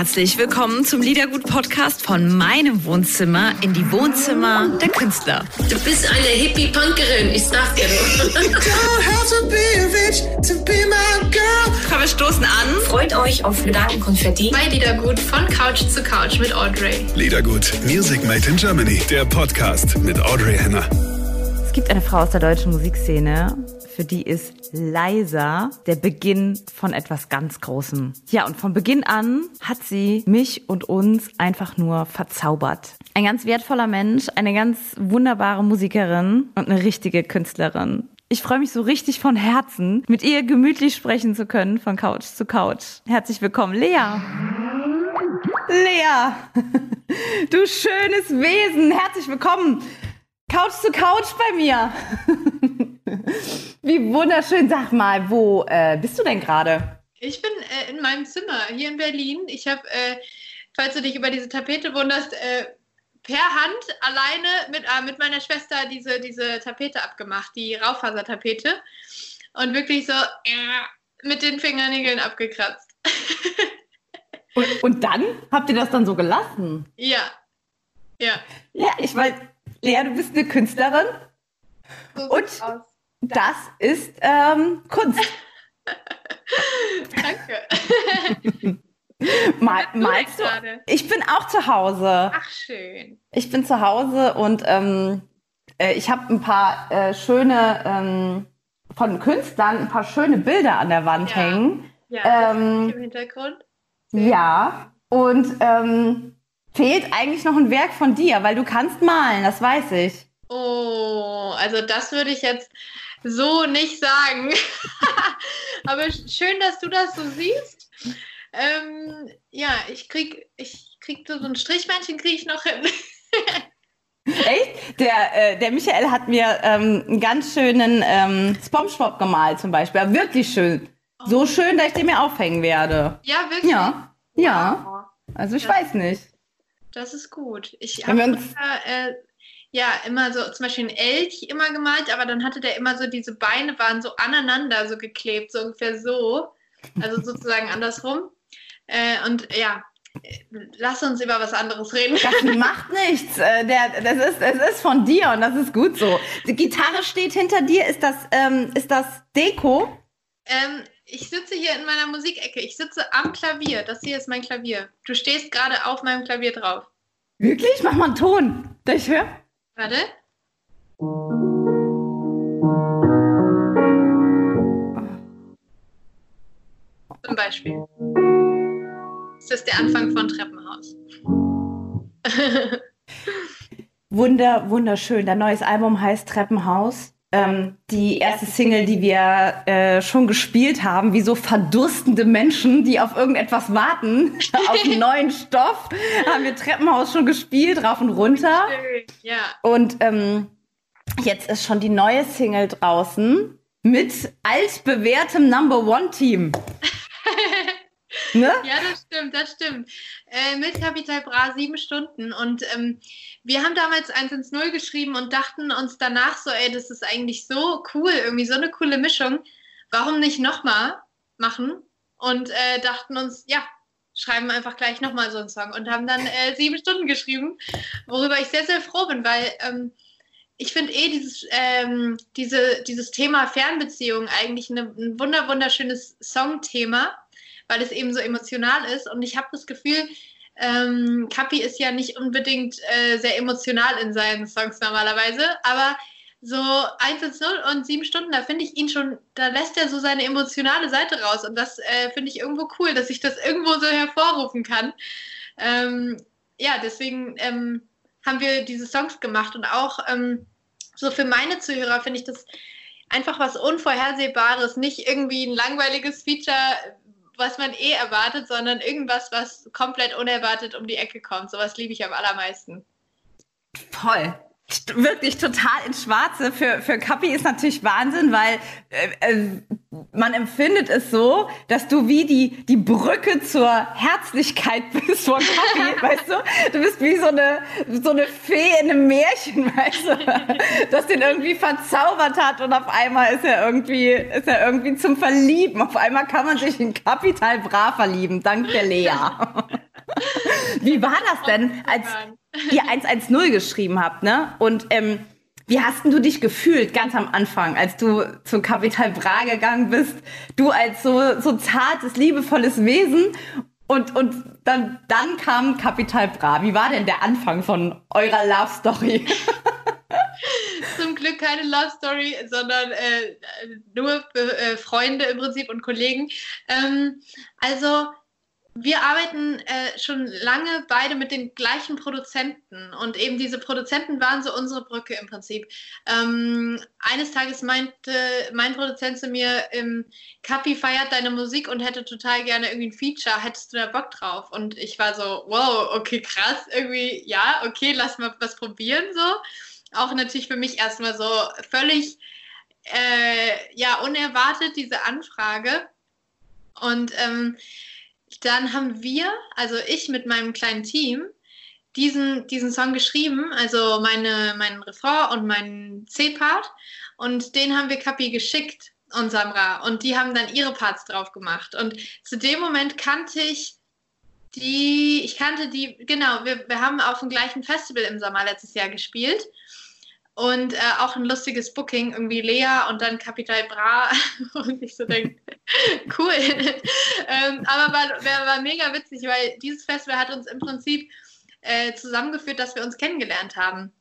herzlich willkommen zum Liedergut-Podcast von meinem Wohnzimmer in die Wohnzimmer der Künstler. Du bist eine Hippie-Punkerin, ich sag dir Komm, wir stoßen an. Freut euch auf Gedankenkonfetti bei Liedergut von Couch zu Couch mit Audrey. Liedergut, Music Made in Germany, der Podcast mit Audrey Henner. Es gibt eine Frau aus der deutschen Musikszene, für die ist leiser der Beginn von etwas ganz Großem. Ja, und von Beginn an hat sie mich und uns einfach nur verzaubert. Ein ganz wertvoller Mensch, eine ganz wunderbare Musikerin und eine richtige Künstlerin. Ich freue mich so richtig von Herzen, mit ihr gemütlich sprechen zu können, von Couch zu Couch. Herzlich willkommen, Lea. Lea, du schönes Wesen, herzlich willkommen. Couch zu Couch bei mir. Wie wunderschön. Sag mal, wo äh, bist du denn gerade? Ich bin äh, in meinem Zimmer hier in Berlin. Ich habe, äh, falls du dich über diese Tapete wunderst, äh, per Hand alleine mit, äh, mit meiner Schwester diese, diese Tapete abgemacht, die Raufasertapete. Und wirklich so äh, mit den Fingernägeln abgekratzt. und, und dann habt ihr das dann so gelassen? Ja. Ja. Ja, ich weiß, Lea, du bist eine Künstlerin. So und aus. Das ist ähm, Kunst. Danke. Mal, du malst du? gerade? Ich bin auch zu Hause. Ach, schön. Ich bin zu Hause und ähm, äh, ich habe ein paar äh, schöne ähm, von Künstlern ein paar schöne Bilder an der Wand Ja. hängen. Ja, Ähm, im Hintergrund. Ja. Und ähm, fehlt eigentlich noch ein Werk von dir, weil du kannst malen, das weiß ich. Oh, also das würde ich jetzt so nicht sagen. Aber sch- schön, dass du das so siehst. Ähm, ja, ich krieg, ich krieg so ein Strichmännchen kriege ich noch hin. Echt? Der, äh, der Michael hat mir ähm, einen ganz schönen ähm, Spongebob gemalt zum Beispiel. Aber Wirklich schön. So schön, dass ich den mir aufhängen werde. Ja, wirklich. Ja. Ja. Oh, Also ich Ja. weiß nicht. das ist gut. Ich habe äh, ja immer so zum Beispiel einen Elch immer gemalt, aber dann hatte der immer so diese Beine waren so aneinander so geklebt, so ungefähr so, also sozusagen andersrum. Äh, und ja, lass uns über was anderes reden. Das macht nichts. Äh, der, das ist, es ist von dir und das ist gut so. Die Gitarre steht hinter dir. Ist das, ähm, ist das Deko? Ähm, ich sitze hier in meiner Musikecke. Ich sitze am Klavier. Das hier ist mein Klavier. Du stehst gerade auf meinem Klavier drauf. Wirklich? Mach mal einen Ton. Ich hören? Warte. Zum Beispiel. Das ist der Anfang von Treppenhaus. Wunder, wunderschön. Dein neues Album heißt Treppenhaus. Ähm, die erste Single, die wir äh, schon gespielt haben, wie so verdurstende Menschen, die auf irgendetwas warten, auf einen neuen Stoff, haben wir Treppenhaus schon gespielt, rauf und runter. Ja. Und ähm, jetzt ist schon die neue Single draußen mit altbewährtem Number One Team. ne? Ja, das stimmt, das stimmt. Äh, mit Capital Bra sieben Stunden. Und ähm, wir haben damals 1 ins Null geschrieben und dachten uns danach so, ey, das ist eigentlich so cool, irgendwie so eine coole Mischung. Warum nicht nochmal machen? Und äh, dachten uns, ja, schreiben einfach gleich nochmal so einen Song und haben dann äh, sieben Stunden geschrieben, worüber ich sehr, sehr froh bin, weil ähm, ich finde eh dieses, ähm, diese, dieses Thema Fernbeziehung eigentlich eine, ein wunder, wunderschönes Songthema weil es eben so emotional ist. Und ich habe das Gefühl, ähm, Kapi ist ja nicht unbedingt äh, sehr emotional in seinen Songs normalerweise, aber so 1 ins 0 und 7 Stunden, da finde ich ihn schon, da lässt er so seine emotionale Seite raus. Und das äh, finde ich irgendwo cool, dass ich das irgendwo so hervorrufen kann. Ähm, ja, deswegen ähm, haben wir diese Songs gemacht und auch ähm, so für meine Zuhörer finde ich das einfach was Unvorhersehbares, nicht irgendwie ein langweiliges Feature, was man eh erwartet, sondern irgendwas, was komplett unerwartet um die Ecke kommt. Sowas liebe ich am allermeisten. Voll. Wirklich total ins Schwarze. Für, für Kapi ist natürlich Wahnsinn, weil äh, äh, man empfindet es so, dass du wie die, die Brücke zur Herzlichkeit bist von Kapi, weißt du? Du bist wie so eine, so eine Fee in einem Märchen, weißt du? Das den irgendwie verzaubert hat und auf einmal ist er irgendwie, ist er irgendwie zum Verlieben. Auf einmal kann man sich in Kapital Bra verlieben, dank der Lea. Wie war das denn, als ihr 110 geschrieben habt, ne? Und ähm, wie hast denn du dich gefühlt ganz am Anfang, als du zu Capital Bra gegangen bist? Du als so, so zartes, liebevolles Wesen und, und dann, dann kam Capital Bra. Wie war denn der Anfang von eurer Love Story? Zum Glück keine Love Story, sondern äh, nur äh, Freunde im Prinzip und Kollegen. Ähm, also wir arbeiten äh, schon lange beide mit den gleichen Produzenten und eben diese Produzenten waren so unsere Brücke im Prinzip. Ähm, eines Tages meinte mein Produzent zu mir, ähm, Kapi feiert deine Musik und hätte total gerne irgendwie ein Feature, hättest du da Bock drauf? Und ich war so, wow, okay, krass, irgendwie, ja, okay, lass mal was probieren so. Auch natürlich für mich erstmal so völlig, äh, ja, unerwartet diese Anfrage. Und ähm, dann haben wir, also ich mit meinem kleinen Team, diesen, diesen Song geschrieben, also meine, meinen Refrain und meinen C-Part. Und den haben wir Kapi geschickt und Samra. Und die haben dann ihre Parts drauf gemacht. Und zu dem Moment kannte ich die, ich kannte die, genau, wir, wir haben auf dem gleichen Festival im Sommer letztes Jahr gespielt. Und äh, auch ein lustiges Booking, irgendwie Lea und dann Capital Bra. und ich so denke, cool. ähm, aber war, war, mega witzig, weil dieses Festival hat uns im Prinzip äh, zusammengeführt, dass wir uns kennengelernt haben.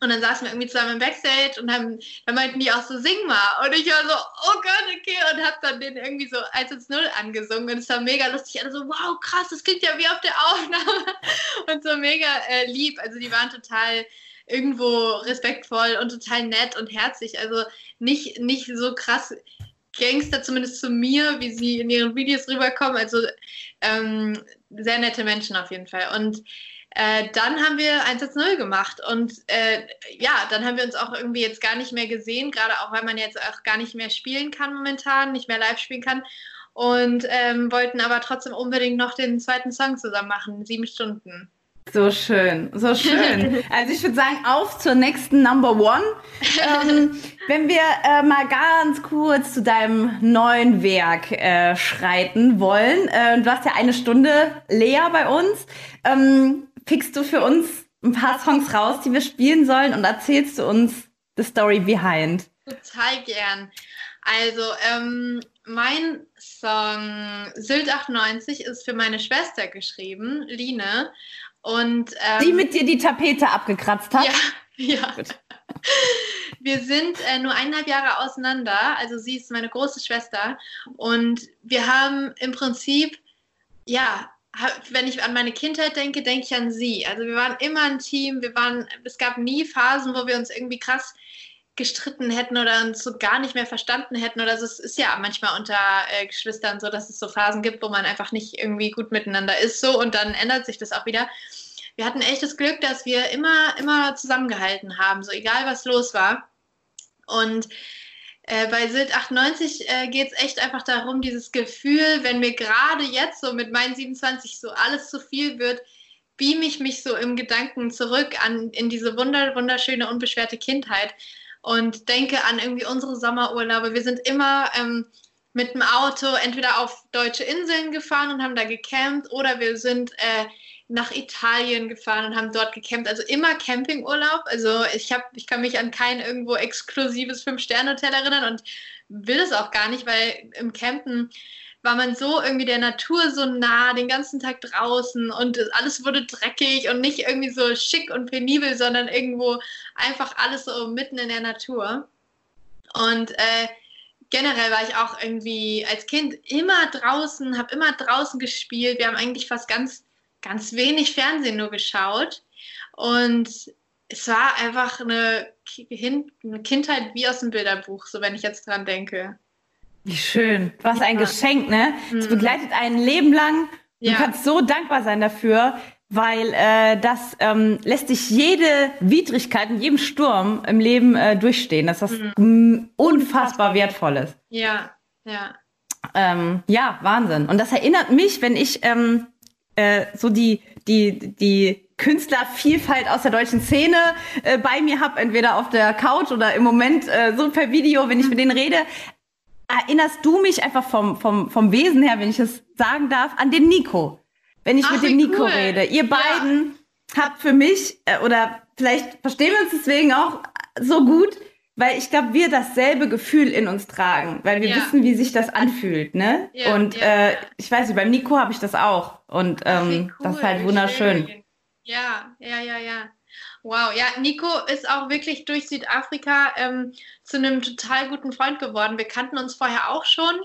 Und dann saßen wir irgendwie zusammen im Backstage und haben, dann meinten die auch so, sing mal. Und ich war so, oh Gott, okay. Und hab dann den irgendwie so 1 ins 0 angesungen. Und es war mega lustig. Alle so, wow, krass, das klingt ja wie auf der Aufnahme. Und so mega äh, lieb. Also die waren total irgendwo respektvoll und total nett und herzlich. Also nicht, nicht so krass Gangster, zumindest zu mir, wie sie in ihren Videos rüberkommen. Also ähm, sehr nette Menschen auf jeden Fall. Und äh, dann haben wir 1-0 gemacht und äh, ja, dann haben wir uns auch irgendwie jetzt gar nicht mehr gesehen, gerade auch weil man jetzt auch gar nicht mehr spielen kann momentan, nicht mehr live spielen kann und ähm, wollten aber trotzdem unbedingt noch den zweiten Song zusammen machen, sieben Stunden. So schön, so schön. Also ich würde sagen, auf zur nächsten Number One. Ähm, wenn wir äh, mal ganz kurz zu deinem neuen Werk äh, schreiten wollen. Äh, du hast ja eine Stunde Lea bei uns. Ähm, pickst du für uns ein paar Songs raus, die wir spielen sollen und erzählst du uns the story behind? Total gern. Also, ähm, mein Song Sylt 98 ist für meine Schwester geschrieben, Line. Und, ähm, die mit dir die Tapete abgekratzt hat? Ja, ja. Wir sind äh, nur eineinhalb Jahre auseinander. Also sie ist meine große Schwester. Und wir haben im Prinzip, ja, wenn ich an meine Kindheit denke, denke ich an sie. Also wir waren immer ein Team. Wir waren, es gab nie Phasen, wo wir uns irgendwie krass gestritten hätten oder uns so gar nicht mehr verstanden hätten oder so. Es ist ja manchmal unter äh, Geschwistern so, dass es so Phasen gibt, wo man einfach nicht irgendwie gut miteinander ist so und dann ändert sich das auch wieder wir hatten echt das Glück, dass wir immer, immer zusammengehalten haben, so egal was los war. Und äh, bei Silt 98 äh, geht es echt einfach darum, dieses Gefühl, wenn mir gerade jetzt so mit meinen 27 so alles zu viel wird, beam ich mich so im Gedanken zurück an in diese wunder, wunderschöne, unbeschwerte Kindheit und denke an irgendwie unsere Sommerurlaube. Wir sind immer ähm, mit dem Auto entweder auf deutsche Inseln gefahren und haben da gecampt oder wir sind äh, nach Italien gefahren und haben dort gecampt. Also immer Campingurlaub. Also ich habe, ich kann mich an kein irgendwo exklusives Fünf-Sterne-Hotel erinnern und will es auch gar nicht, weil im Campen war man so irgendwie der Natur so nah, den ganzen Tag draußen und alles wurde dreckig und nicht irgendwie so schick und penibel, sondern irgendwo einfach alles so mitten in der Natur. Und äh, generell war ich auch irgendwie als Kind immer draußen, habe immer draußen gespielt. Wir haben eigentlich fast ganz ganz wenig Fernsehen nur geschaut. Und es war einfach eine, eine Kindheit wie aus dem Bilderbuch, so wenn ich jetzt dran denke. Wie schön. Was ein ja. Geschenk, ne? Es mhm. begleitet ein Leben lang. Du ja. kannst so dankbar sein dafür, weil äh, das ähm, lässt dich jede Widrigkeit in jedem Sturm im Leben äh, durchstehen. Das ist was mhm. unfassbar Wertvolles. Ja, ja. Ähm, ja, Wahnsinn. Und das erinnert mich, wenn ich ähm, äh, so die, die, die Künstlervielfalt aus der deutschen Szene äh, bei mir habe, entweder auf der Couch oder im Moment äh, so per Video, wenn ich mit denen rede, erinnerst du mich einfach vom, vom, vom Wesen her, wenn ich es sagen darf, an den Nico. wenn ich Ach, mit dem Nico cool. rede. Ihr Ja. beiden habt für mich, äh, oder vielleicht verstehen wir uns deswegen auch so gut, weil ich glaube, wir dasselbe Gefühl in uns tragen, weil wir Ja. wissen, wie sich das anfühlt, ne? Ja, und äh, ich weiß nicht, beim Nico habe ich das auch. Und ähm, Wie das ist cool, halt wunderschön. schön. Ja, ja, ja, ja. Wow, ja, Nico ist auch wirklich durch Südafrika ähm, zu einem total guten Freund geworden. Wir kannten uns vorher auch schon.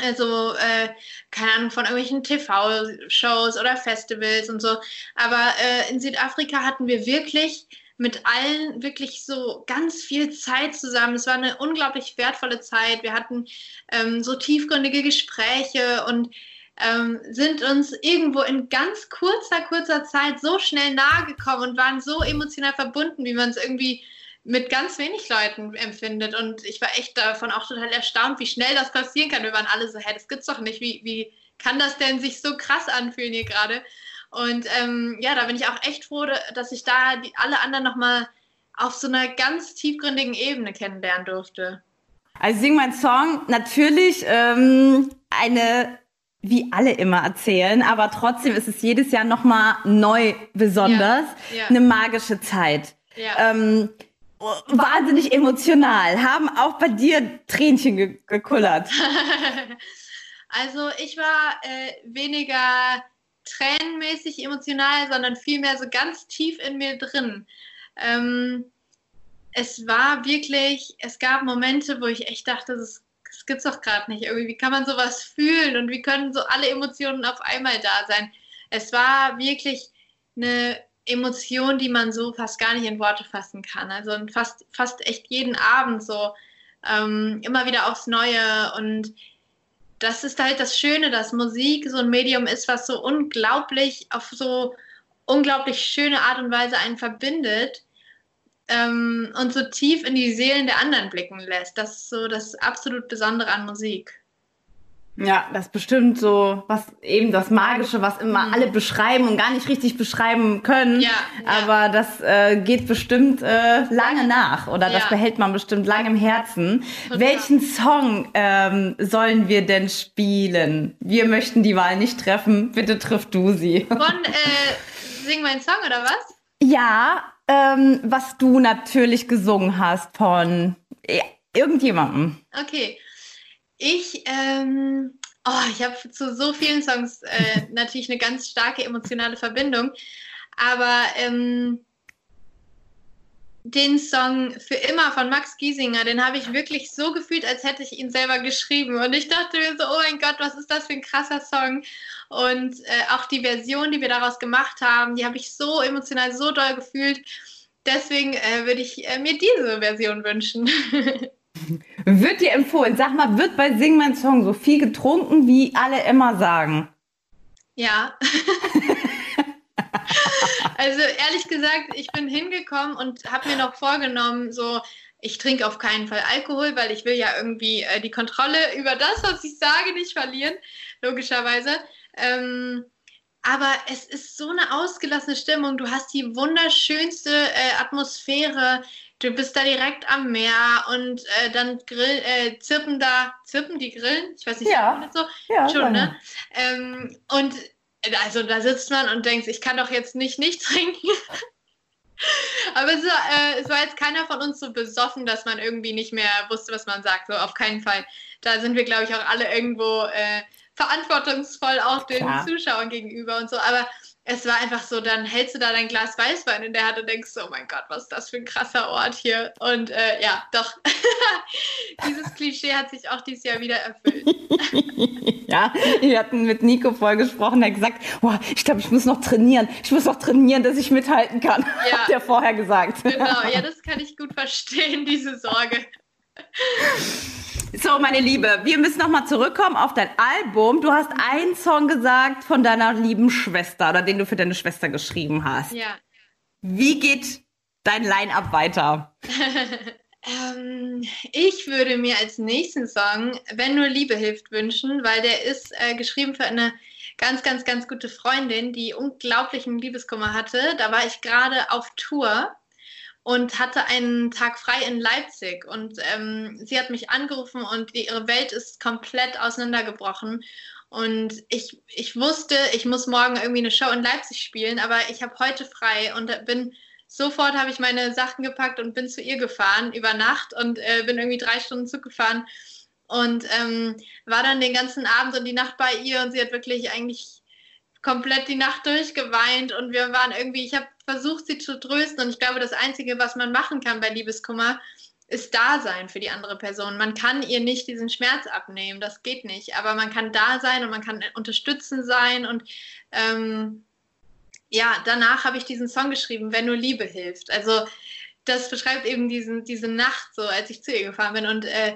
Also, äh, keine Ahnung, von irgendwelchen TV-Shows oder Festivals und so. Aber äh, in Südafrika hatten wir wirklich mit allen wirklich so ganz viel Zeit zusammen. Es war eine unglaublich wertvolle Zeit. Wir hatten ähm, so tiefgründige Gespräche und ähm, sind uns irgendwo in ganz kurzer, kurzer Zeit so schnell nahe gekommen und waren so emotional verbunden, wie man es irgendwie mit ganz wenig Leuten empfindet. Und ich war echt davon auch total erstaunt, wie schnell das passieren kann. Wir waren alle so, hä, das gibt's doch nicht. Wie, wie kann das denn sich so krass anfühlen hier gerade? Und ähm, ja, da bin ich auch echt froh, dass ich da die, alle anderen nochmal auf so einer ganz tiefgründigen Ebene kennenlernen durfte. Also sing mein Song, natürlich ähm, eine, wie alle immer erzählen, aber trotzdem ist es jedes Jahr nochmal neu besonders, Ja, ja. eine magische Zeit. Ja. Ähm, wahnsinnig emotional, haben auch bei dir Tränchen ge gekullert. Also ich war äh, weniger tränenmäßig emotional, sondern vielmehr so ganz tief in mir drin. Ähm, es war wirklich, es gab Momente, wo ich echt dachte, das, das gibt's doch gerade nicht. Irgendwie, wie kann man sowas fühlen und wie können so alle Emotionen auf einmal da sein? Es war wirklich eine Emotion, die man so fast gar nicht in Worte fassen kann. Also fast, fast echt jeden Abend so ähm, immer wieder aufs Neue und das ist halt das Schöne, dass Musik so ein Medium ist, was so unglaublich auf so unglaublich schöne Art und Weise einen verbindet ähm, und so tief in die Seelen der anderen blicken lässt. Das ist so das absolut Besondere an Musik. Ja, das ist bestimmt so, was eben das Magische, was immer alle beschreiben und gar nicht richtig beschreiben können. Mhm. Ja, ja. Aber das äh, geht bestimmt äh, lange nach oder das Ja. behält man bestimmt lange im Herzen. Total. Welchen Song ähm, sollen wir denn spielen? Wir möchten die Wahl nicht treffen. Bitte triff du sie. Von äh, Sing mein Song oder was? Ja, ähm, was du natürlich gesungen hast von ja, irgendjemandem. Okay. Ich, ähm, oh, ich habe zu so vielen Songs äh, natürlich eine ganz starke emotionale Verbindung. Aber ähm, den Song Für immer von Max Giesinger, den habe ich wirklich so gefühlt, als hätte ich ihn selber geschrieben. Und ich dachte mir so, oh mein Gott, was ist das für ein krasser Song? Und äh, auch die Version, die wir daraus gemacht haben, die habe ich so emotional, so doll gefühlt. Deswegen äh, würde ich äh, mir diese Version wünschen. Wird dir empfohlen. Sag mal, wird bei Sing mein Song so viel getrunken, wie alle immer sagen? Ja. also ehrlich gesagt, ich bin hingekommen und habe mir noch vorgenommen, so, ich trinke auf keinen Fall Alkohol, weil ich will ja irgendwie äh, die Kontrolle über das, was ich sage, nicht verlieren, logischerweise. Ähm, aber es ist so eine ausgelassene Stimmung. Du hast die wunderschönste äh, Atmosphäre. Du bist da direkt am Meer und äh, dann grill, äh, zirpen da, zirpen die Grillen? Ich weiß nicht, Ja. so? Ja, Schon, ne? Ähm, und also da sitzt man und denkt, ich kann doch jetzt nicht nicht trinken. Aber es war, äh, es war jetzt keiner von uns so besoffen, dass man irgendwie nicht mehr wusste, was man sagt. So auf keinen Fall. Da sind wir, glaube ich, auch alle irgendwo äh, verantwortungsvoll auch den Klar. Zuschauern gegenüber und so. Aber es war einfach so, dann hältst du da dein Glas Weißwein in der Hand und denkst so, oh mein Gott, was ist das für ein krasser Ort hier. Und äh, ja, doch, dieses Klischee hat sich auch dieses Jahr wieder erfüllt. Ja, wir hatten mit Nico voll gesprochen, er hat gesagt, boah, ich glaube, ich muss noch trainieren. Ich muss noch trainieren, dass ich mithalten kann. Ja. Hat er vorher gesagt. Genau, ja, das kann ich gut verstehen, diese Sorge. So, meine Liebe, wir müssen noch mal zurückkommen auf dein Album. Du hast einen Song gesagt von deiner lieben Schwester oder den du für deine Schwester geschrieben hast. Ja. Wie geht dein Line-Up weiter? Ähm, ich würde mir als nächsten Song Wenn nur Liebe hilft wünschen, weil der ist äh, geschrieben für eine ganz, ganz, ganz gute Freundin, die unglaublichen Liebeskummer hatte. Da war ich gerade auf Tour und hatte einen Tag frei in Leipzig. Und ähm, sie hat mich angerufen und ihre Welt ist komplett auseinandergebrochen. Und ich, ich wusste, ich muss morgen irgendwie eine Show in Leipzig spielen, aber ich habe heute frei und bin sofort habe ich meine Sachen gepackt und bin zu ihr gefahren über Nacht und äh, bin irgendwie drei Stunden Zug gefahren und ähm, war dann den ganzen Abend und die Nacht bei ihr und sie hat wirklich eigentlich komplett die Nacht durchgeweint und wir waren irgendwie, ich habe versucht, sie zu trösten und ich glaube, das Einzige, was man machen kann bei Liebeskummer, ist da sein für die andere Person. Man kann ihr nicht diesen Schmerz abnehmen, das geht nicht, aber man kann da sein und man kann unterstützen sein und ähm, ja, danach habe ich diesen Song geschrieben, Wenn nur Liebe hilft. Also das beschreibt eben diesen, diese Nacht so, als ich zu ihr gefahren bin und äh,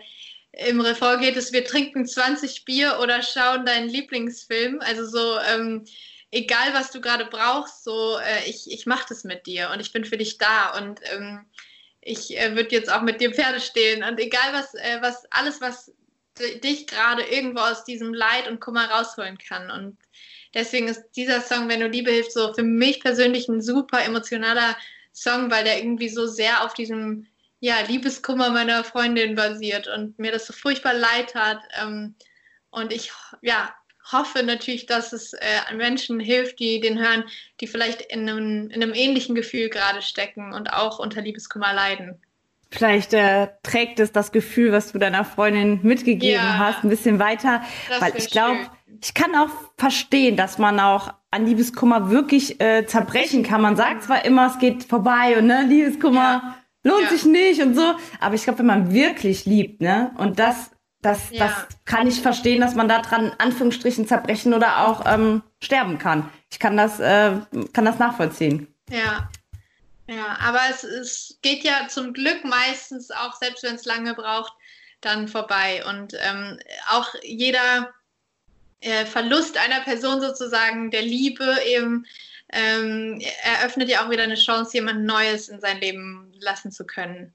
im Refrain geht es, wir trinken 20 Bier oder schauen deinen Lieblingsfilm. Also so, ähm, egal was du gerade brauchst, so, äh, ich, ich mache das mit dir und ich bin für dich da und ähm, ich äh, würde jetzt auch mit dir Pferde stehen und egal was, äh, was, alles, was dich gerade irgendwo aus diesem Leid und Kummer rausholen kann. Und deswegen ist dieser Song, Wenn du Liebe hilft, so für mich persönlich ein super emotionaler Song, weil der irgendwie so sehr auf diesem ja, Liebeskummer meiner Freundin basiert und mir das so furchtbar leid hat. Ähm, und ich ja, hoffe natürlich, dass es äh, Menschen hilft, die den hören, die vielleicht in einem, in einem ähnlichen Gefühl gerade stecken und auch unter Liebeskummer leiden. Vielleicht äh, trägt es das Gefühl, was du deiner Freundin mitgegeben ja, hast, ein bisschen weiter. Weil ich glaube, ich kann auch verstehen, dass man auch an Liebeskummer wirklich äh, zerbrechen kann. Man sagt zwar immer, es geht vorbei und ne, Liebeskummer ja lohnt ja. sich nicht und so. Aber ich glaube, wenn man wirklich liebt, ne, und das, das, ja. das kann ich verstehen, dass man da dran Anführungsstrichen zerbrechen oder auch ähm, sterben kann. Ich kann das, äh, kann das nachvollziehen. Ja. Ja, aber es, es geht ja zum Glück meistens auch, selbst wenn es lange braucht, dann vorbei. Und ähm, auch jeder äh, Verlust einer Person sozusagen der Liebe eben ähm, eröffnet ja auch wieder eine Chance, jemand Neues in sein Leben lassen zu können.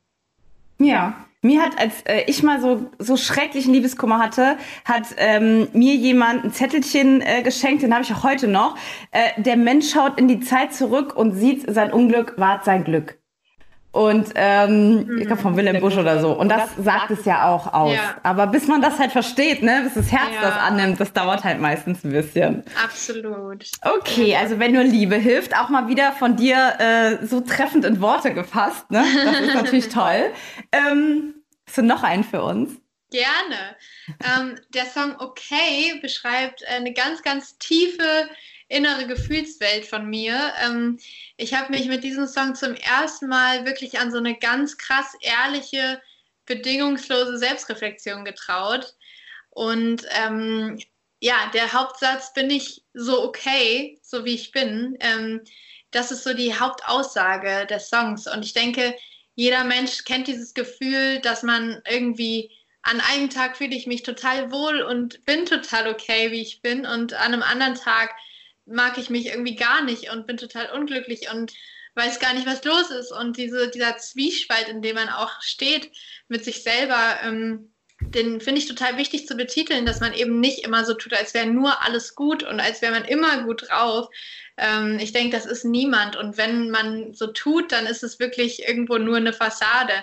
Ja, mir hat, als äh, ich mal so, so schrecklichen Liebeskummer hatte, hat ähm, mir jemand ein Zettelchen äh, geschenkt, den habe ich auch heute noch. Äh, der Mensch schaut in die Zeit zurück und sieht, sein Unglück ward sein Glück. Und ähm, mhm. ich glaube von Willem Busch oder so. Und das, sagt es ja auch aus. Ja. Aber bis man das halt versteht, ne, bis das Herz ja. das annimmt, das dauert halt meistens ein bisschen. Absolut. Okay, also wenn nur Liebe hilft, auch mal wieder von dir äh, so treffend in Worte gefasst, ne? Das ist natürlich toll. Ähm, hast du noch einen für uns? Gerne. Ähm, der Song Okay beschreibt eine ganz, ganz tiefe innere Gefühlswelt von mir. Ähm, ich habe mich mit diesem Song zum ersten Mal wirklich an so eine ganz krass ehrliche, bedingungslose Selbstreflexion getraut. Und ähm, ja, der Hauptsatz bin ich so okay, so wie ich bin. Ähm, das ist so die Hauptaussage des Songs. Und ich denke, jeder Mensch kennt dieses Gefühl, dass man irgendwie an einem Tag fühle ich mich total wohl und bin total okay, wie ich bin. Und an einem anderen Tag mag ich mich irgendwie gar nicht und bin total unglücklich und weiß gar nicht, was los ist. Und diese, dieser Zwiespalt, in dem man auch steht mit sich selber, ähm, den finde ich total wichtig zu betiteln, dass man eben nicht immer so tut, als wäre nur alles gut und als wäre man immer gut drauf. Ähm, ich denke, das ist niemand. Und wenn man so tut, dann ist es wirklich irgendwo nur eine Fassade.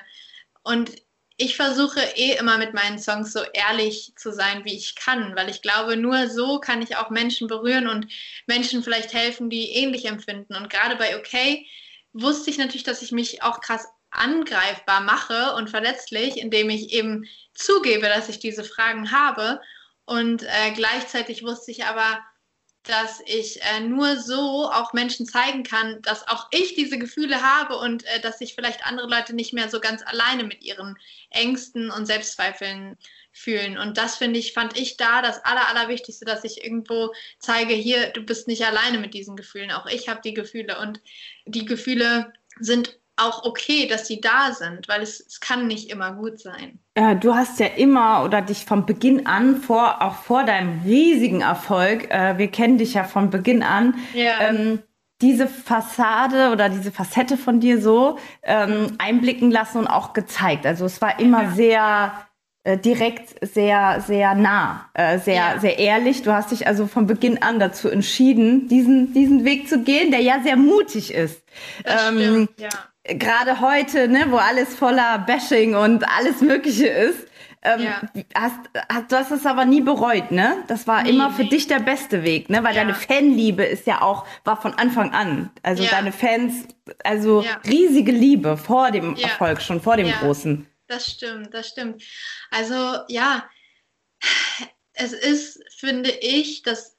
Und ich versuche eh immer mit meinen Songs so ehrlich zu sein, wie ich kann, weil ich glaube, nur so kann ich auch Menschen berühren und Menschen vielleicht helfen, die ähnlich empfinden. Und gerade bei OK wusste ich natürlich, dass ich mich auch krass angreifbar mache und verletzlich, indem ich eben zugebe, dass ich diese Fragen habe. Und äh, gleichzeitig wusste ich aber, dass ich äh, nur so auch Menschen zeigen kann, dass auch ich diese Gefühle habe und äh, dass sich vielleicht andere Leute nicht mehr so ganz alleine mit ihren Ängsten und Selbstzweifeln fühlen. Und das finde ich, fand ich da das Aller, Allerwichtigste, dass ich irgendwo zeige, hier, du bist nicht alleine mit diesen Gefühlen. Auch ich habe die Gefühle und die Gefühle sind auch okay, dass sie da sind, weil es, es kann nicht immer gut sein. Äh, du hast ja immer oder dich von Beginn an, vor, auch vor deinem riesigen Erfolg, äh, wir kennen dich ja von Beginn an, ja. ähm, diese Fassade oder diese Facette von dir so ähm, einblicken lassen und auch gezeigt. Also es war immer ja. sehr äh, direkt, sehr, sehr nah, äh, sehr, ja. sehr ehrlich. Du hast dich also von Beginn an dazu entschieden, diesen, diesen Weg zu gehen, der ja sehr mutig ist. Das ähm, stimmt, ja gerade heute, ne, wo alles voller Bashing und alles Mögliche ist, Ähm, Ja. hast, hast, du hast es aber nie bereut, ne? Das war Nee, immer für nee. dich der beste Weg, ne? Weil Ja. deine Fanliebe ist ja auch, war von Anfang an. Also Ja. deine Fans, also riesige Liebe vor dem. Erfolg, schon vor dem. Großen. Das stimmt, das stimmt. Also ja, es ist, finde ich, dass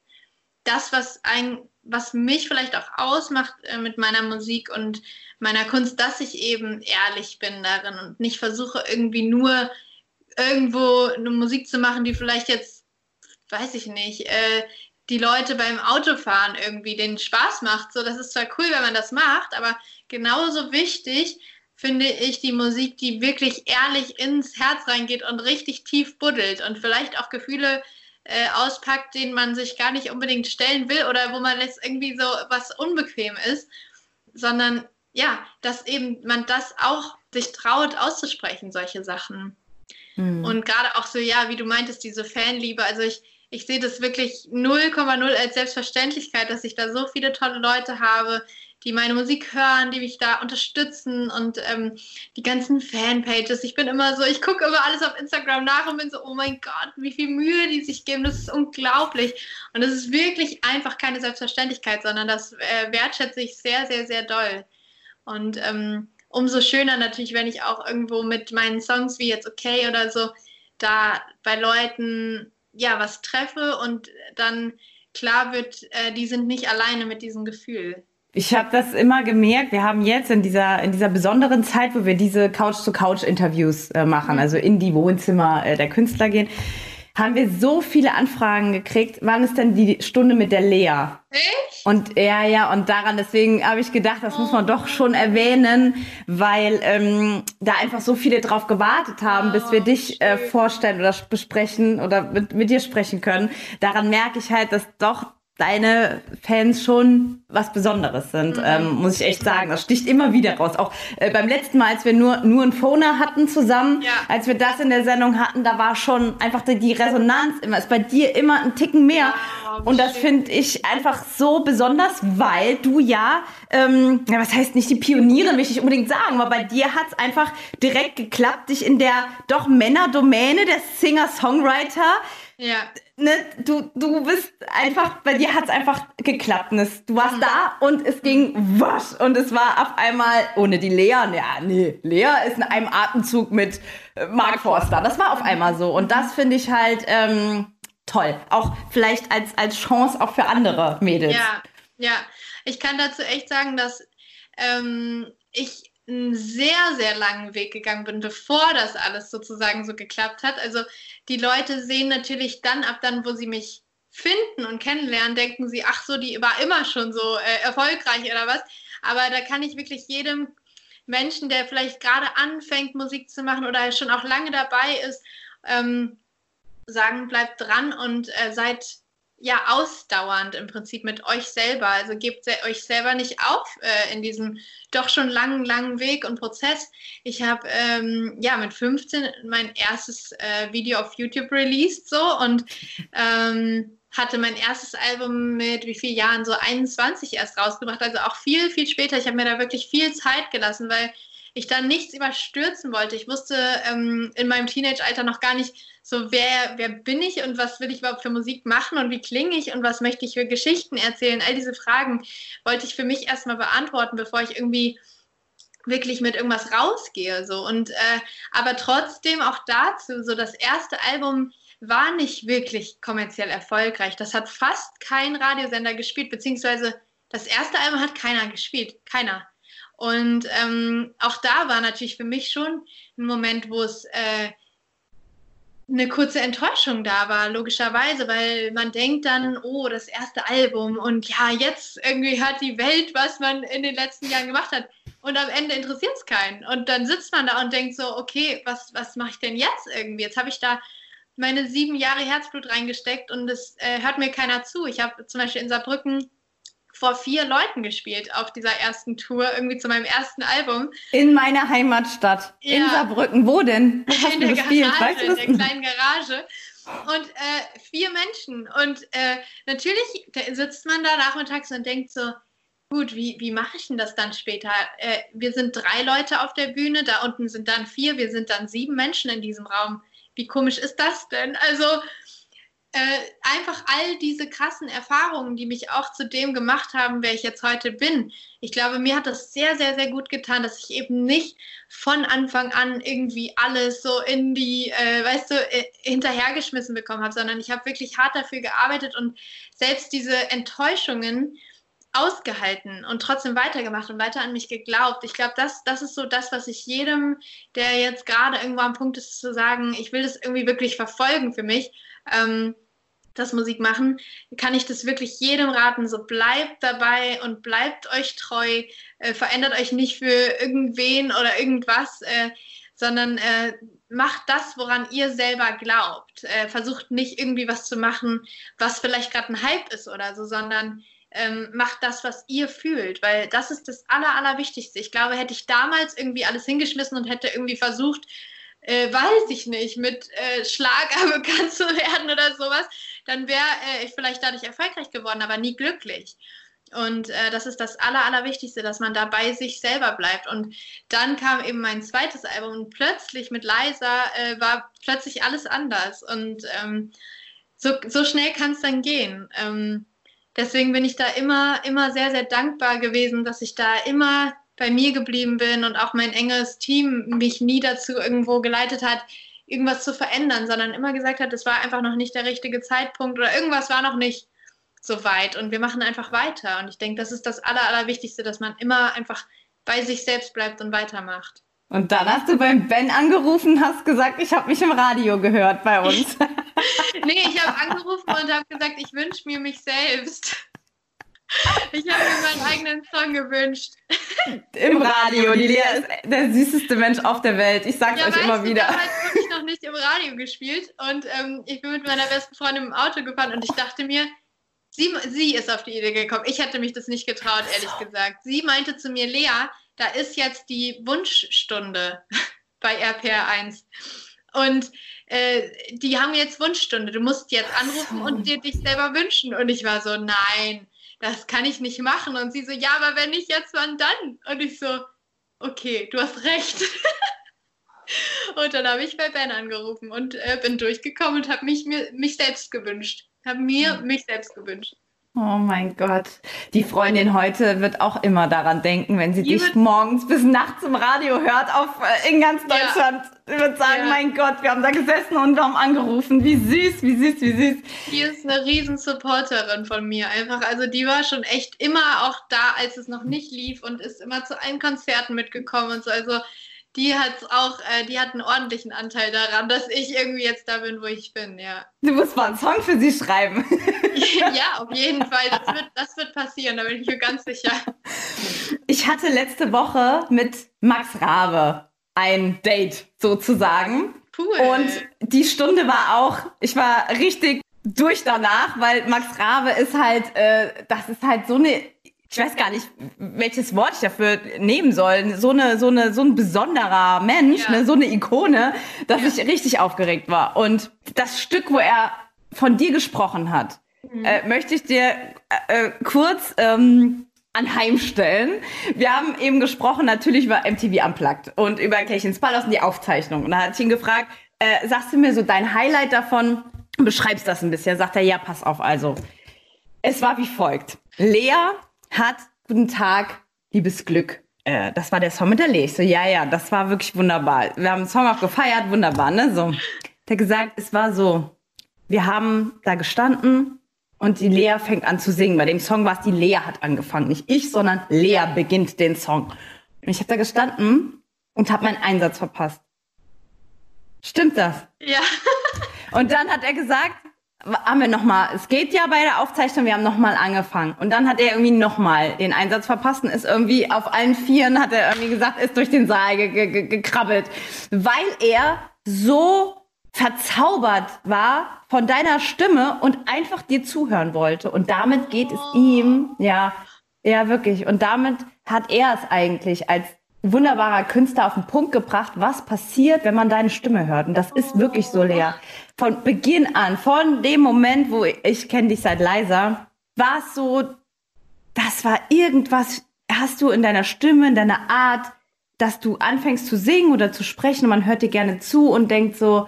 das, was ein, was mich vielleicht auch ausmacht äh, mit meiner Musik und meiner Kunst, dass ich eben ehrlich bin darin und nicht versuche irgendwie nur irgendwo eine Musik zu machen, die vielleicht jetzt, weiß ich nicht, äh, die Leute beim Autofahren irgendwie den Spaß macht. So, das ist zwar cool, wenn man das macht, aber genauso wichtig finde ich die Musik, die wirklich ehrlich ins Herz reingeht und richtig tief buddelt und vielleicht auch Gefühle äh, auspackt, denen man sich gar nicht unbedingt stellen will oder wo man jetzt irgendwie so was unbequem ist, sondern ja, dass eben man das auch sich traut auszusprechen, solche Sachen. Hm. Und gerade auch so, ja, wie du meintest, diese Fanliebe, also ich, ich sehe das wirklich 0,0 als Selbstverständlichkeit, dass ich da so viele tolle Leute habe, die meine Musik hören, die mich da unterstützen und ähm, die ganzen Fanpages. Ich bin immer so, ich gucke immer alles auf Instagram nach und bin so, oh mein Gott, wie viel Mühe die sich geben, das ist unglaublich. Und das ist wirklich einfach keine Selbstverständlichkeit, sondern das äh, wertschätze ich sehr, sehr, sehr doll. Und ähm, umso schöner natürlich, wenn ich auch irgendwo mit meinen Songs wie jetzt okay oder so da bei Leuten ja was treffe und dann klar wird, äh, die sind nicht alleine mit diesem Gefühl. Ich habe das immer gemerkt. Wir haben jetzt in dieser in dieser besonderen Zeit, wo wir diese Couch-to-Couch-Interviews äh, machen, also in die Wohnzimmer äh, der Künstler gehen, haben wir so viele Anfragen gekriegt. Wann ist denn die Stunde mit der Lea? Echt? Und ja, ja, und daran, deswegen habe ich gedacht, das muss man doch schon erwähnen, weil ähm, da einfach so viele drauf gewartet haben, bis wir dich äh, vorstellen oder besprechen oder mit, mit dir sprechen können. Daran merke ich halt, dass doch deine Fans schon was Besonderes sind, ähm, muss ich echt sagen. Das sticht immer wieder raus. Auch äh, beim letzten Mal, als wir nur, nur einen Phoner hatten zusammen, Ja. als wir das in der Sendung hatten, da war schon einfach die, die Resonanz immer, ist bei dir immer ein Ticken mehr. Ja, Und das finde ich einfach so besonders, weil du ja, ähm, ja, was heißt nicht die Pionierin, will ich nicht unbedingt sagen, aber bei dir hat es einfach direkt geklappt, dich in der doch Männerdomäne der Singer-Songwriter Ja. ne, du, du bist einfach, bei dir hat's einfach geklappt. Es, du warst da und es ging wasch. Und es war auf einmal, ohne die Lea, ja, nee, Lea ist in einem Atemzug mit äh, Mark Forster. Das war auf einmal so. Und das finde ich halt ähm, toll. Auch vielleicht als, als Chance auch für andere Mädels. Ja, ja. Ich kann dazu echt sagen, dass ähm, ich einen sehr, sehr langen Weg gegangen bin, bevor das alles sozusagen so geklappt hat. Also die Leute sehen natürlich dann, ab dann, wo sie mich finden und kennenlernen, denken sie, ach so, die war immer schon so äh, erfolgreich oder was. Aber da kann ich wirklich jedem Menschen, der vielleicht gerade anfängt, Musik zu machen oder schon auch lange dabei ist, ähm, sagen, bleibt dran und äh, seid ja ausdauernd im Prinzip mit euch selber. Also gebt euch selber nicht auf äh, in diesem doch schon langen, langen Weg und Prozess. Ich habe ähm, ja mit 15 mein erstes äh, Video auf YouTube released so und ähm, hatte mein erstes Album mit wie vielen Jahren? So 21 erst rausgebracht, also auch viel, viel später. Ich habe mir da wirklich viel Zeit gelassen, weil ich dann nichts überstürzen wollte. Ich wusste ähm, in meinem Teenage-Alter noch gar nicht so, wer, wer bin ich und was will ich überhaupt für Musik machen und wie klinge ich und was möchte ich für Geschichten erzählen. All diese Fragen wollte ich für mich erstmal beantworten, bevor ich irgendwie wirklich mit irgendwas rausgehe. So. Und äh, aber trotzdem auch dazu, so das erste Album war nicht wirklich kommerziell erfolgreich. Das hat fast kein Radiosender gespielt, beziehungsweise das erste Album hat keiner gespielt. Keiner. Und ähm, auch da war natürlich für mich schon ein Moment, wo es äh, eine kurze Enttäuschung da war, logischerweise, weil man denkt dann, oh, das erste Album und ja, jetzt irgendwie hört die Welt, was man in den letzten Jahren gemacht hat. Und am Ende interessiert es keinen. Und dann sitzt man da und denkt so, okay, was, was mache ich denn jetzt irgendwie? Jetzt habe ich da meine sieben Jahre Herzblut reingesteckt und es äh, hört mir keiner zu. Ich habe zum Beispiel in Saarbrücken vor vier Leuten gespielt auf dieser ersten Tour, irgendwie zu meinem ersten Album. In meiner Heimatstadt, in Ja. Saarbrücken. Wo denn? Wo hast in du der gespielt? Garage, Weißt du in der kleinen Garage. Und äh, vier Menschen. Und äh, natürlich sitzt man da nachmittags und denkt so, gut, wie, wie mache ich denn das dann später? Äh, wir sind drei Leute auf der Bühne, da unten sind dann vier, wir sind dann sieben Menschen in diesem Raum. wie komisch ist das denn? Also äh, einfach all diese krassen Erfahrungen, die mich auch zu dem gemacht haben, wer ich jetzt heute bin. Ich glaube, mir hat das sehr, sehr, sehr gut getan, dass ich eben nicht von Anfang an irgendwie alles so in die, äh, weißt du, äh, hinterhergeschmissen bekommen habe, sondern ich habe wirklich hart dafür gearbeitet und selbst diese Enttäuschungen ausgehalten und trotzdem weitergemacht und weiter an mich geglaubt. Ich glaube, das, das ist so das, was ich jedem, der jetzt gerade irgendwo am Punkt ist, zu sagen, ich will das irgendwie wirklich verfolgen für mich. Ähm, das Musik machen, kann ich das wirklich jedem raten. So bleibt dabei und bleibt euch treu, äh, verändert euch nicht für irgendwen oder irgendwas, äh, sondern äh, macht das, woran ihr selber glaubt. Äh, versucht nicht irgendwie was zu machen, was vielleicht gerade ein Hype ist oder so, sondern ähm, macht das, was ihr fühlt, weil das ist das Aller, Allerwichtigste. Ich glaube, hätte ich damals irgendwie alles hingeschmissen und hätte irgendwie versucht, äh, weiß ich nicht, mit äh, Schlager bekannt zu werden oder sowas, dann wäre äh, ich vielleicht dadurch erfolgreich geworden, aber nie glücklich. Und äh, das ist das Aller, Allerwichtigste, dass man da bei sich selber bleibt. Und dann kam eben mein zweites Album und plötzlich mit Leiser äh, war plötzlich alles anders. Und ähm, so, so schnell kann es dann gehen. Ähm, deswegen bin ich da immer, immer sehr, sehr dankbar gewesen, dass ich da immer bei mir geblieben bin und auch mein enges Team mich nie dazu irgendwo geleitet hat, irgendwas zu verändern, sondern immer gesagt hat, es war einfach noch nicht der richtige Zeitpunkt oder irgendwas war noch nicht so weit und wir machen einfach weiter. Und ich denke, das ist das Aller, Allerwichtigste, dass man immer einfach bei sich selbst bleibt und weitermacht. Und dann hast du beim Ben angerufen, hast gesagt, ich habe mich im Radio gehört bei uns. nee, ich habe angerufen und habe gesagt, ich wünsche mir mich selbst. Ich habe mir meinen eigenen Song gewünscht. Im Radio. Die Lea ist der süßeste Mensch auf der Welt. Ich sag's ja, euch immer wieder. Damals habe ich noch nicht im Radio gespielt und ähm, ich bin mit meiner besten Freundin im Auto gefahren und ich dachte mir, sie, sie ist auf die Idee gekommen. Ich hätte mich das nicht getraut, ehrlich so. gesagt. Sie meinte zu mir, Lea, da ist jetzt die Wunschstunde bei RPR1. Und äh, die haben jetzt Wunschstunde. Du musst jetzt anrufen und dir dich selber wünschen. Und ich war so, nein das kann ich nicht machen. Und sie so, ja, aber wenn nicht jetzt, wann dann? Und ich so, okay, du hast recht. und dann habe ich bei Ben angerufen und äh, bin durchgekommen und habe mich, mich selbst gewünscht. Habe mir hm. mich selbst gewünscht. Oh mein Gott. Die Freundin heute wird auch immer daran denken, wenn sie Die dich morgens bis nachts im Radio hört, auf, äh, in ganz Deutschland. Ja. Sie wird sagen, ja. mein Gott, wir haben da gesessen und haben angerufen. Wie süß, wie süß, wie süß. Die ist eine riesen Supporterin von mir. Einfach, also die war schon echt immer auch da, als es noch nicht lief und ist immer zu allen Konzerten mitgekommen und so. Also die hat auch, äh, die hat einen ordentlichen Anteil daran, dass ich irgendwie jetzt da bin, wo ich bin, ja. Du musst mal einen Song für sie schreiben. ja, auf jeden Fall. Das wird, das wird passieren, da bin ich mir ganz sicher. Ich hatte letzte Woche mit Max Rabe ein Date sozusagen. Cool. Und die Stunde war auch, ich war richtig durch danach, weil Max Rabe ist halt, äh, das ist halt so eine ich weiß gar nicht, welches Wort ich dafür nehmen soll. So eine, so eine, so ein besonderer Mensch, ja. ne, so eine Ikone, dass ja. ich richtig aufgeregt war. Und das Stück, wo er von dir gesprochen hat, mhm. äh, möchte ich dir äh, äh kurz ähm, anheimstellen. Wir haben eben gesprochen natürlich über MTV Unplugged und über Kirchens Palace und die Aufzeichnung. Und da hatte ich ihn gefragt, äh, sagst du mir so dein Highlight davon? Beschreibst das ein bisschen. Sagt er, ja, pass auf, also. Es war wie folgt. Lea hat Guten Tag, liebes Glück. Äh, das war der Song mit der Lee. Ich so, ja, ja, das war wirklich wunderbar. Wir haben den Song auch gefeiert, wunderbar, ne? So. Der hat gesagt, es war so, wir haben da gestanden und die Lea fängt an zu singen. Bei dem Song war es, die Lea hat angefangen. Nicht ich, sondern Lea beginnt den Song. Und ich habe da gestanden und habe meinen Einsatz verpasst. Stimmt das? Ja. Und dann hat er gesagt, haben wir nochmal, es geht ja bei der Aufzeichnung, wir haben nochmal angefangen. Und dann hat er irgendwie nochmal den Einsatz verpasst und ist irgendwie auf allen Vieren, hat er irgendwie gesagt, ist durch den Saal ge ge gekrabbelt. Weil er so verzaubert war von deiner Stimme und einfach dir zuhören wollte. Und damit geht es ihm, ja, ja, wirklich. Und damit hat er es eigentlich als wunderbarer Künstler auf den Punkt gebracht, was passiert, wenn man deine Stimme hört. Und das ist wirklich so leer. Von Beginn an, von dem Moment, wo ich, ich kenne dich seit leiser, war es so, das war irgendwas, hast du in deiner Stimme, in deiner Art, dass du anfängst zu singen oder zu sprechen und man hört dir gerne zu und denkt so,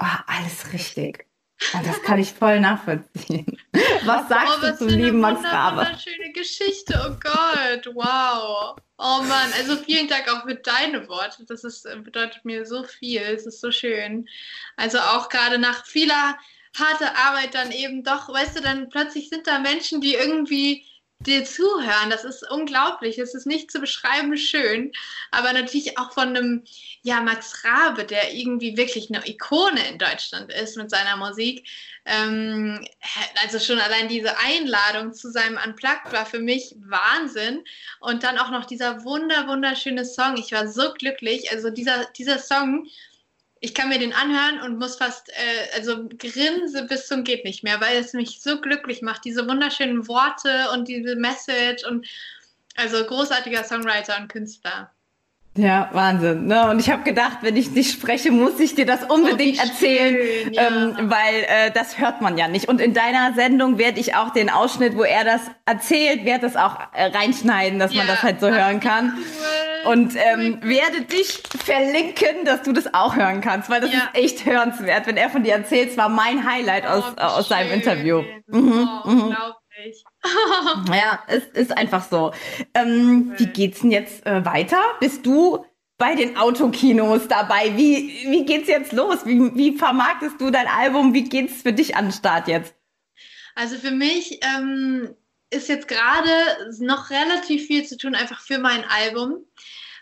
Oh, alles richtig. Ja, das kann ich voll nachvollziehen. Was sagst oh, du was zum für eine lieben Max Rabe? Wunderschöne Geschichte, oh Gott, wow. Oh Mann, also vielen Dank auch für deine Worte. Das ist, äh, bedeutet mir so viel. Es ist so schön. Also auch gerade nach vieler harter Arbeit dann eben doch, weißt du, dann plötzlich sind da Menschen, die irgendwie dir zuhören. Das ist unglaublich. Es ist nicht zu beschreiben schön. Aber natürlich auch von einem, ja, Max Rabe, der irgendwie wirklich eine Ikone in Deutschland ist mit seiner Musik. Ähm, also schon allein diese Einladung zu seinem Unplugged war für mich Wahnsinn. Und dann auch noch dieser wunder, wunderschöne Song. Ich war so glücklich. Also dieser, dieser Song, ich kann mir den anhören und muss fast, äh, also grinse bis zum geht nicht mehr, weil es mich so glücklich macht. Diese wunderschönen Worte und diese Message und also großartiger Songwriter und Künstler. Ja, Wahnsinn. Ne? Und ich habe gedacht, wenn ich dich spreche, muss ich dir das unbedingt Oh, erzählen, schön, ja. ähm, weil äh, das hört man ja nicht. Und in deiner Sendung werde ich auch den Ausschnitt, wo er das erzählt, werde das auch äh, reinschneiden, dass man Ja. das halt so hören kann. Und ähm, werde dich verlinken, dass du das auch hören kannst, weil das Ja. ist echt hörenswert. Wenn er von dir erzählt, es war mein Highlight aus, Oh, wie äh, aus seinem. Interview. Mhm, oh, mhm. Unglaublich. Ja, es ist einfach so. Ähm, wie geht's denn jetzt äh, weiter? Bist du bei den Autokinos dabei? Wie, wie geht's jetzt los? Wie, wie vermarktest du dein Album? Wie geht's für dich an den Start jetzt? Also für mich ähm, ist jetzt gerade noch relativ viel zu tun, einfach für mein Album.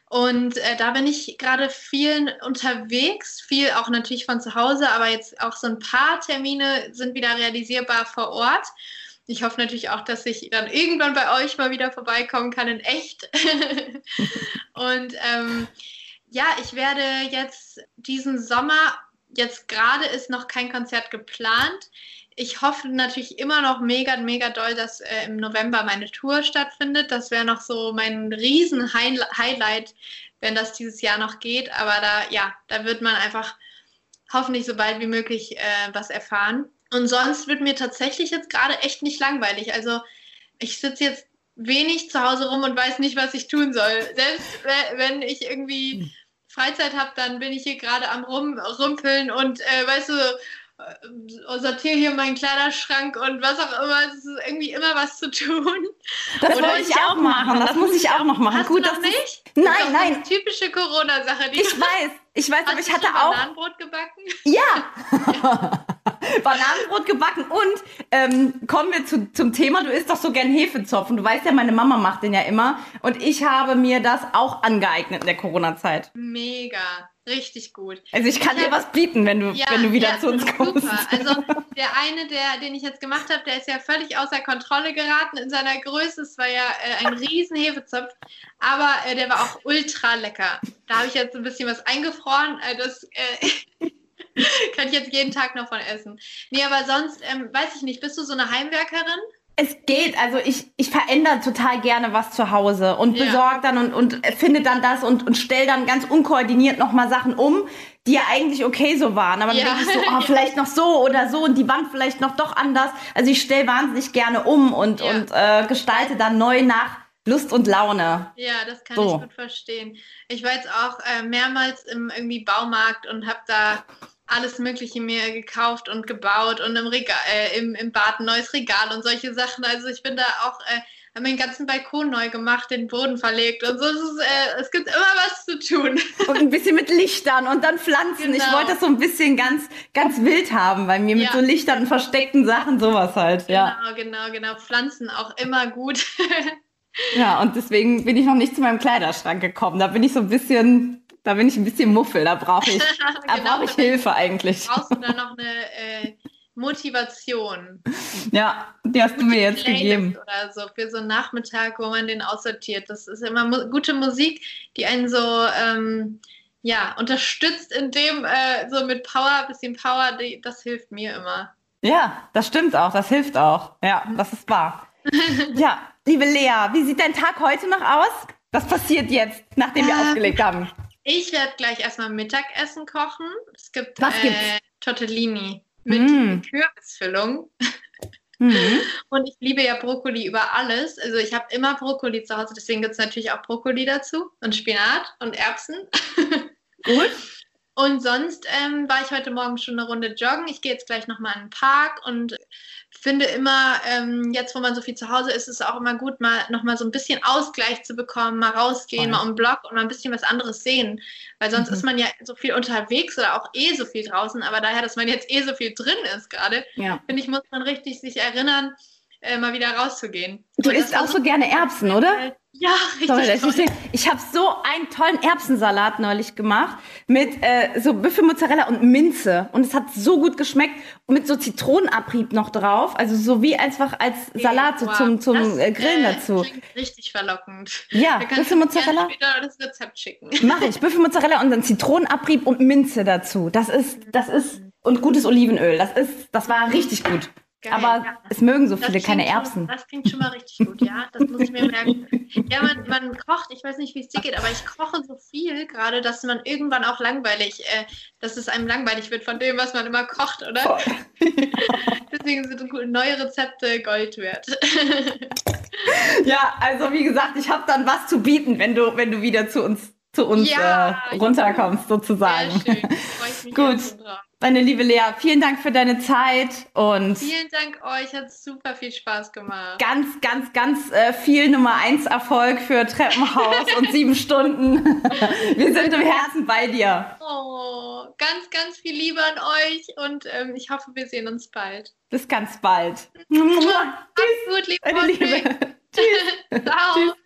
Und äh, da bin ich gerade viel unterwegs, viel auch natürlich von zu Hause, aber jetzt auch so ein paar Termine sind wieder realisierbar vor Ort. Ich hoffe natürlich auch, dass ich dann irgendwann bei euch mal wieder vorbeikommen kann in echt. Und ähm, ja, ich werde jetzt diesen Sommer, jetzt gerade ist noch kein Konzert geplant. Ich hoffe natürlich immer noch mega, mega doll, dass äh, im November meine Tour stattfindet. Das wäre noch so mein riesen Hi- Highlight, wenn das dieses Jahr noch geht. Aber da, ja, da wird man einfach hoffentlich so bald wie möglich äh, was erfahren. Und sonst wird mir tatsächlich jetzt gerade echt nicht langweilig. Also ich sitze jetzt wenig zu Hause rum und weiß nicht, was ich tun soll. Selbst we- wenn ich irgendwie Freizeit habe, dann bin ich hier gerade am Rumrumpeln und äh, weißt du, äh, sortiere hier meinen Kleiderschrank und was auch immer. Es ist irgendwie immer was zu tun. Das Oder wollte ich auch machen. Das muss ich auch noch machen. Hast Gut, du noch nicht? Nein, das nein. Eine typische Corona-Sache. die- Ich weiß, ich weiß, aber ich hatte auch. Bananenbrot gebacken? Ja! Bananenbrot gebacken und ähm, kommen wir zu, zum Thema, du isst doch so gern Hefezopf und du weißt ja, meine Mama macht den ja immer und ich habe mir das auch angeeignet in der Corona-Zeit. Mega, richtig gut. Also ich kann Ich dir hab- was bieten, wenn du, wenn du wieder ja, zu uns kommst. Super. Also der eine, der, den ich jetzt gemacht habe, der ist ja völlig außer Kontrolle geraten in seiner Größe. Es war ja äh, ein riesen Hefezopf, aber äh, der war auch ultra lecker. Da habe ich jetzt ein bisschen was eingefroren. Äh, das äh, kann ich jetzt jeden Tag noch von essen. Nee, aber sonst, ähm, weiß ich nicht, bist du so eine Heimwerkerin? Es geht, also ich, ich verändere total gerne was zu Hause und Ja. besorge dann und, und finde dann das und, und stelle dann ganz unkoordiniert nochmal Sachen um, die ja eigentlich okay so waren. Aber dann Ja. denke ich so, oh, vielleicht noch so oder so und die Wand vielleicht noch doch anders. Also ich stelle wahnsinnig gerne um und, Ja. und äh, gestalte dann neu nach Lust und Laune. Ja, das kann So. ich gut verstehen. Ich war jetzt auch äh, mehrmals im irgendwie Baumarkt und habe da alles Mögliche mir gekauft und gebaut und im Regal, äh, im, im Bad ein neues Regal und solche Sachen. Also ich bin da auch, äh, habe meinen ganzen Balkon neu gemacht, den Boden verlegt und so. Es, äh, es gibt immer was zu tun. Und ein bisschen mit Lichtern und dann Pflanzen. Ich Genau. wollte das so ein bisschen ganz, ganz wild haben bei mir mit Ja. so Lichtern und versteckten Sachen, sowas halt. Ja. Genau, genau, genau. Pflanzen auch immer gut. Ja, und deswegen bin ich noch nicht zu meinem Kleiderschrank gekommen. Da bin ich so ein bisschen, da bin ich ein bisschen Muffel. Da brauche ich, da Genau, brauche ich Hilfe eigentlich. Brauchst du da noch eine äh, Motivation? Ja, die hast du mir jetzt Playlist gegeben. Oder so für so einen Nachmittag, wo man den aussortiert. Das ist immer mu gute Musik, die einen so ähm, ja, unterstützt, in dem äh, so mit Power, bisschen Power, die, das hilft mir immer. Ja, das stimmt auch. Das hilft auch. Ja, das ist wahr. Ja, liebe Lea, wie sieht dein Tag heute noch aus? Was passiert jetzt, nachdem wir Ähm, aufgelegt haben? Ich werde gleich erstmal Mittagessen kochen. Es gibt Was äh? Tortellini mit Mm. Kürbisfüllung. Mhm. Und ich liebe ja Brokkoli über alles. Also ich habe immer Brokkoli zu Hause, deswegen gibt es natürlich auch Brokkoli dazu und Spinat und Erbsen. Gut. Und sonst ähm, war ich heute Morgen schon eine Runde joggen. Ich gehe jetzt gleich nochmal in den Park und finde immer, ähm, jetzt wo man so viel zu Hause ist, ist es auch immer gut, mal nochmal so ein bisschen Ausgleich zu bekommen, mal rausgehen, Voll. mal um Block und mal ein bisschen was anderes sehen. Weil sonst Mhm. ist man ja so viel unterwegs oder auch eh so viel draußen, aber daher, dass man jetzt eh so viel drin ist gerade, Ja. finde ich, muss man richtig sich erinnern, äh, mal wieder rauszugehen. Du Und isst auch so gerne Erbsen, oder? Ja, richtig. Toll, toll. ich habe so einen tollen Erbsensalat neulich gemacht mit äh, so Büffelmozzarella und Minze und es hat so gut geschmeckt und mit so Zitronenabrieb noch drauf, also so wie einfach als Salat so zum zum das, äh, Grillen äh, dazu. Richtig verlockend. Ja, Büffelmozzarella. später das Rezept schicken. Mache ich Büffelmozzarella und dann Zitronenabrieb und Minze dazu. Das ist das ist und gutes Olivenöl. Das ist das war richtig gut. Geil, Aber ja. es mögen so Das viele keine klingt schon- Erbsen. Das klingt schon mal richtig gut, ja. Das muss ich mir merken. Ja, man, man kocht, ich weiß nicht, wie es dir geht, aber ich koche so viel gerade, dass man irgendwann auch langweilig, äh, dass es einem langweilig wird von dem, was man immer kocht, oder? Deswegen sind neue Rezepte Gold wert. Ja, also wie gesagt, ich habe dann was zu bieten, wenn du wenn du wieder zu uns zu uns Ja, äh, runterkommst sozusagen. Sehr schön. Freue ich mich Gut. Meine liebe Lea, vielen Dank für deine Zeit und Vielen Dank euch, hat super viel Spaß gemacht. ganz, ganz, ganz äh, viel Nummer eins Erfolg für Treppenhaus und sieben Stunden. Wir sind im Herzen bei dir. Oh, ganz, ganz viel Liebe an euch und ähm, ich hoffe, wir sehen uns bald. Bis ganz bald. Macht's gut, liebe Liebe. Ciao. Tschüss.